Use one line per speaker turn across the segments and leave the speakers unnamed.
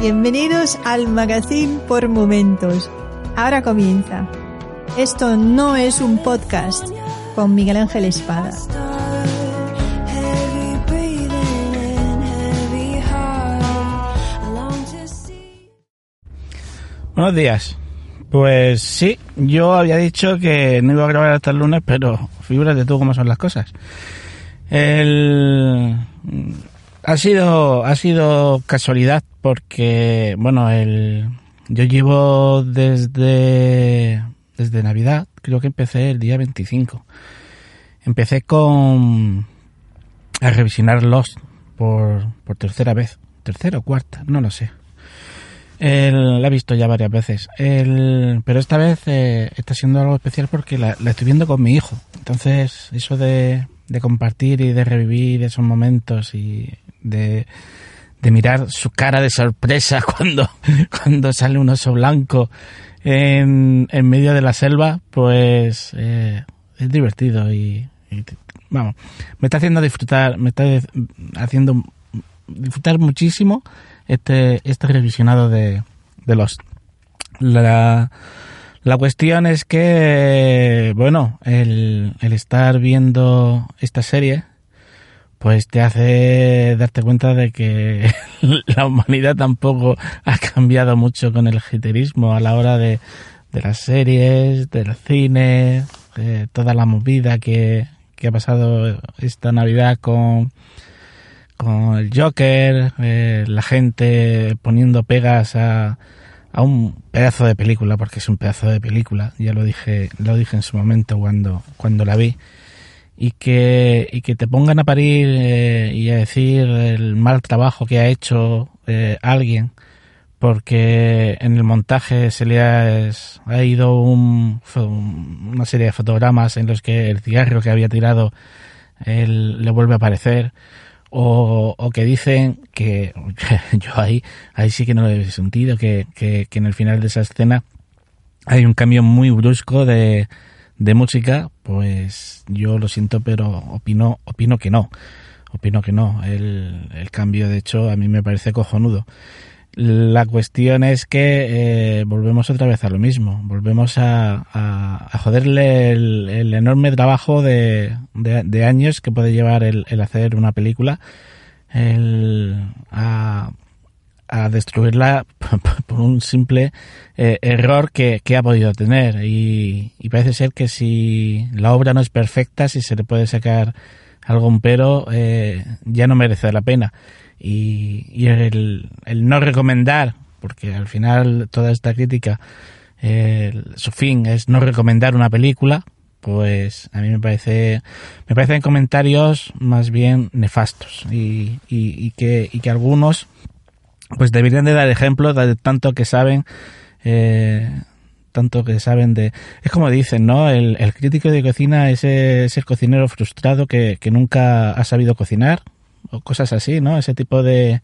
Bienvenidos al Magazine por Momentos. Ahora comienza. Esto no es un podcast con Miguel Ángel Espada.
Buenos días. Pues sí, yo había dicho que no iba a grabar hasta el lunes, pero de tú cómo son las cosas. El... Ha sido, ha sido casualidad porque, bueno, el, yo llevo desde, desde Navidad, creo que empecé el día 25. Empecé con a revisionar Lost por, por tercera vez, tercera o cuarta, no lo sé. La he visto ya varias veces. El, pero esta vez eh, está siendo algo especial porque la, la, estoy viendo con mi hijo. Entonces, eso de, de compartir y de revivir esos momentos y de, de mirar su cara de sorpresa cuando, cuando sale un oso blanco en, en medio de la selva, pues eh, es divertido y, vamos, me está haciendo disfrutar, me está haciendo disfrutar muchísimo este, este revisionado de, de los la, la cuestión es que, bueno, el, el estar viendo esta serie, pues te hace darte cuenta de que la humanidad tampoco ha cambiado mucho con el giterismo a la hora de, de las series, del cine, de toda la movida que, que ha pasado esta Navidad con, con el Joker, eh, la gente poniendo pegas a, a un pedazo de película, porque es un pedazo de película, ya lo dije, lo dije en su momento cuando, cuando la vi, y que, y que te pongan a parir eh, y a decir el mal trabajo que ha hecho eh, alguien, porque en el montaje se le ha, ha ido un, una serie de fotogramas en los que el cigarro que había tirado él, le vuelve a aparecer, o, o, que dicen que yo ahí, ahí sí que no lo he sentido, que, que, que en el final de esa escena hay un cambio muy brusco de, de música, pues yo lo siento, pero opino, opino que no. Opino que no. El, el cambio, de hecho, a mí me parece cojonudo. La cuestión es que eh, volvemos otra vez a lo mismo. Volvemos a, a, joderle el, el, enorme trabajo de, de, de, años que puede llevar el, el hacer una película. El, a, a destruirla por un simple eh, error que, que, ha podido tener. Y, parece ser que si la obra no es perfecta, si se le puede sacar algún pero, eh, ya no merece la pena. Y, y el, el, no recomendar, porque al final toda esta crítica, eh, su fin es no recomendar una película, pues a mí me parece me parecen comentarios más bien nefastos y, y, y que, y que algunos pues deberían de dar ejemplo de tanto que saben eh, tanto que saben de es como dicen no el, el crítico de cocina es, es el cocinero frustrado que, que, nunca ha sabido cocinar o cosas así no ese tipo de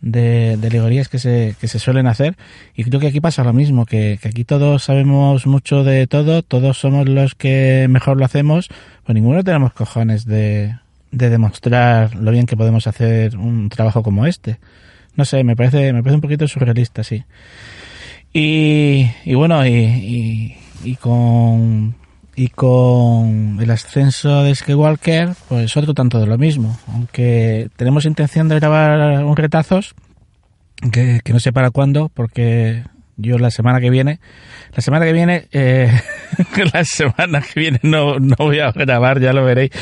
de, de alegorías que se, que se suelen hacer. Y creo que aquí pasa lo mismo que, que aquí todos sabemos mucho de todo todos somos los que mejor lo hacemos pues ninguno tenemos cojones de, de demostrar lo bien que podemos hacer un trabajo como este no sé, me parece, me parece un poquito surrealista, sí. Y, y bueno, y, y, con y con el ascenso de Skywalker, pues otro tanto de lo mismo. Aunque tenemos intención de grabar un retazos, que, que no sé para cuándo, porque yo la semana que viene, la semana que viene, eh, la semana que viene no, no voy a grabar, ya lo veréis,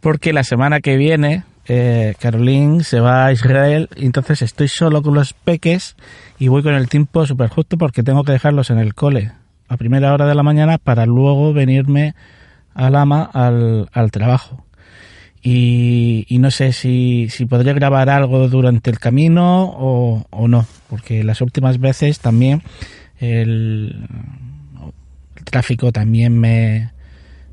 porque la semana que viene, eh, Caroline se va a Israel entonces estoy solo con los peques y voy con el tiempo súper justo porque tengo que dejarlos en el cole a primera hora de la mañana para luego venirme al ama al, al trabajo. Y, no sé si, si grabar algo durante el camino o, o no, porque las últimas veces también el tráfico también me,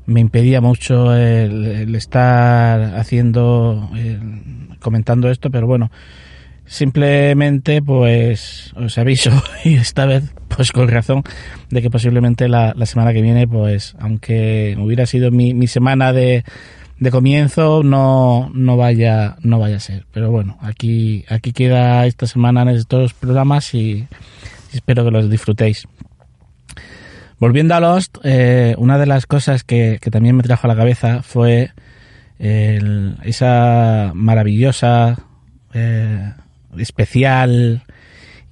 me impedía mucho el, estar haciendo, el, comentando esto, pero bueno, simplemente pues os aviso y esta vez pues con razón de que posiblemente la, la semana que viene pues aunque hubiera sido mi, mi semana de, de comienzo no, no vaya no vaya a ser. Pero bueno aquí aquí queda esta semana en estos programas y espero que los disfrutéis volviendo a Lost eh, una de las cosas que, que, también me trajo a la cabeza fue esa maravillosa eh, especial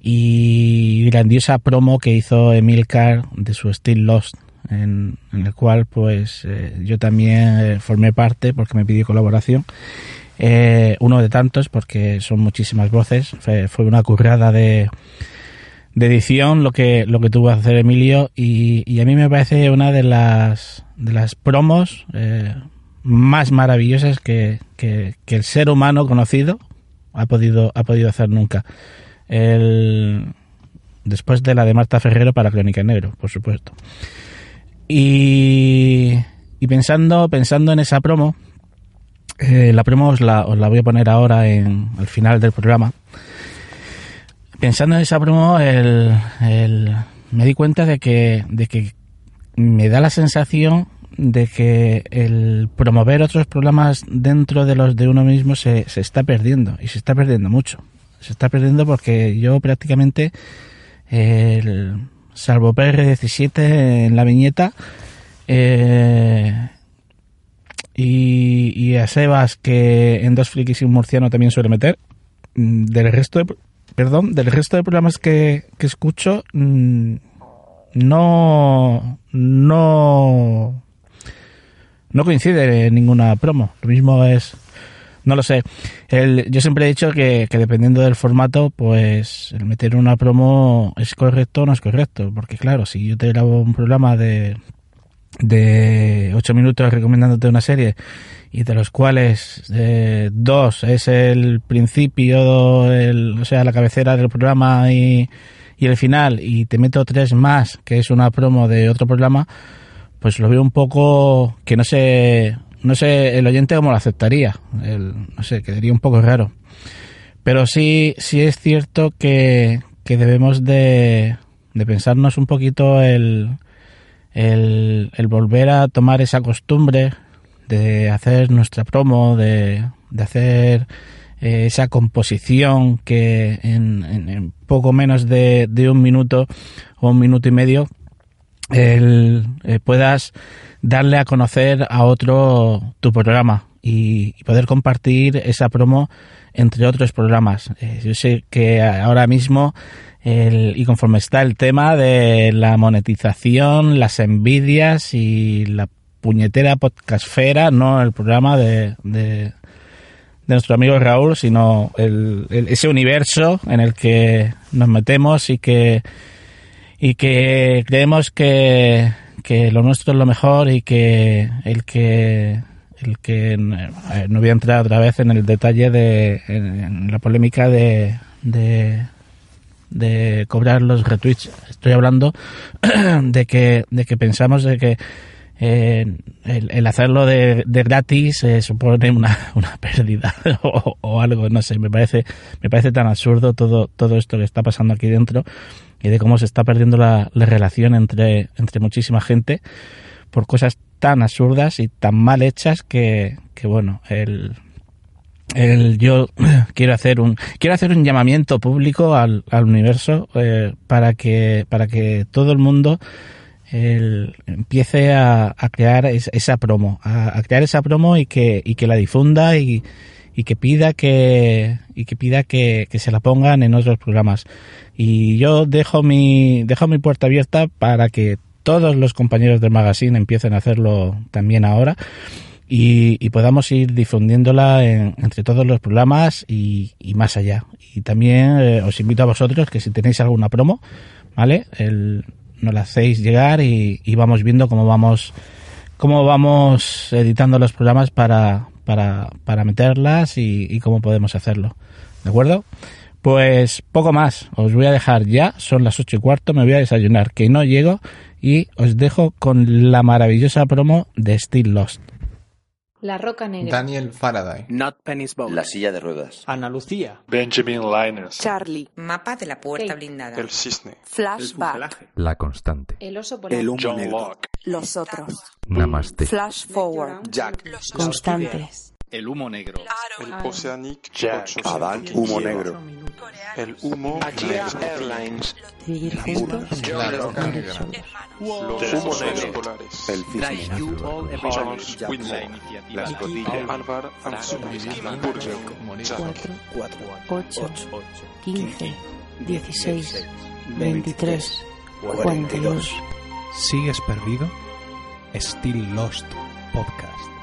y grandiosa promo que hizo Emilcar de su Still Lost, en, el cual pues eh, yo también eh, formé parte porque me pidió colaboración. Uno de tantos porque son muchísimas voces. Fue, fue una currada de, de, edición lo que, lo que tuvo que hacer Emilio y, y, a mí me parece una de las, de las promos eh, más maravillosas que, que, que el ser humano conocido ha podido, ha podido hacer nunca. El, después de la de Marta Ferrero para Crónica Negro, por supuesto. Y, y pensando, pensando en esa promo, eh, la promo os la, os la, voy a poner ahora en, al final del programa. Pensando en esa promo, el, me di cuenta de que, me da la sensación de que el promover otros programas dentro de los de uno mismo se, está perdiendo y se está perdiendo mucho. Se está perdiendo porque yo prácticamente, salvo PR17 en la viñeta, eh, y, y, a Sebas que en Dos Frikis y un Murciano también suele meter, mm, del resto de, perdón, del resto de programas que, que escucho, mm, no, no no coincide en ninguna promo. Lo mismo es, no lo sé. Yo siempre he dicho que, que, dependiendo del formato, pues el meter una promo es correcto o no es correcto. Porque claro, si yo te grabo un programa de de ocho minutos recomendándote una serie y de los cuales eh, dos es el principio, el, o sea, la cabecera del programa y, y el final y te meto tres más, que es una promo de otro programa, pues lo veo un poco que no sé, no sé el oyente cómo lo aceptaría, el, no sé, quedaría un poco raro. Pero sí, sí es cierto que, que debemos de, de pensarnos un poquito el, el, el volver a tomar esa costumbre de hacer nuestra promo, de, de hacer eh, esa composición que en, en, poco menos de, de, un minuto o un minuto y medio eh, puedas darle a conocer a otro tu programa y, y, poder compartir esa promo entre otros programas. Eh, yo sé que ahora mismo el, y conforme está el tema de la monetización, las envidias y la puñetera podcastfera, no el programa de, de, de nuestro amigo Raúl, sino el, el, ese universo en el que nos metemos y que y que creemos que, que lo nuestro es lo mejor y que el que el que no voy a entrar otra vez en el detalle de en, la polémica de de cobrar los retweets. Estoy hablando de que de que pensamos de que eh, el, hacerlo de, gratis eh, supone una, una pérdida o, o, algo, no sé, me parece, me parece tan absurdo todo, todo esto que está pasando aquí dentro y de cómo se está perdiendo la, la relación entre, entre muchísima gente por cosas tan absurdas y tan mal hechas que, que bueno, el, el, yo quiero hacer un quiero hacer un llamamiento público al, al universo eh, para que para que todo el mundo el, empiece a, crear es, esa promo, a, a, crear esa promo y que, y que la difunda y, y que pida que y que pida que, que, se la pongan en otros programas. Y yo dejo mi dejo mi puerta abierta para que todos los compañeros del magazine empiecen a hacerlo también ahora y, podamos ir difundiéndola entre todos los programas y, más allá. Y también eh, os invito a vosotros que si tenéis alguna promo, ¿vale? El, nos la hacéis llegar y, vamos viendo cómo vamos cómo vamos editando los programas para, para, para meterlas y, y cómo podemos hacerlo. ¿De acuerdo? Pues poco más, os voy a dejar ya, son las ocho y cuarto, me voy a desayunar, que no llego y os dejo con la maravillosa promo de Still Lost.
La Roca Negra.
Daniel Faraday.
Not Penny's Boat.
La Silla de Ruedas.
Ana Lucía.
Benjamin Linus.
Charlie. Mapa de la Puerta Blindada.
El Cisne.
Flashback.
La Constante.
El Oso Polar.
El Humo
John
Negro.
Locke.
Los Otros.
Namaste.
Flash Forward.
Jack.
Constantes.
El Humo Negro.
El Oceanic.
Jack.
Adán. Humo Negro.
El Humo Negro.
Airlines.
Negra.
Los Humos Polares.
El.
Charles.
La
Al Alvar Anzug. Burger. Jack.
4, 8, 15, 16, 23, 42.
¿Sigues perdido? Still Lost Podcast.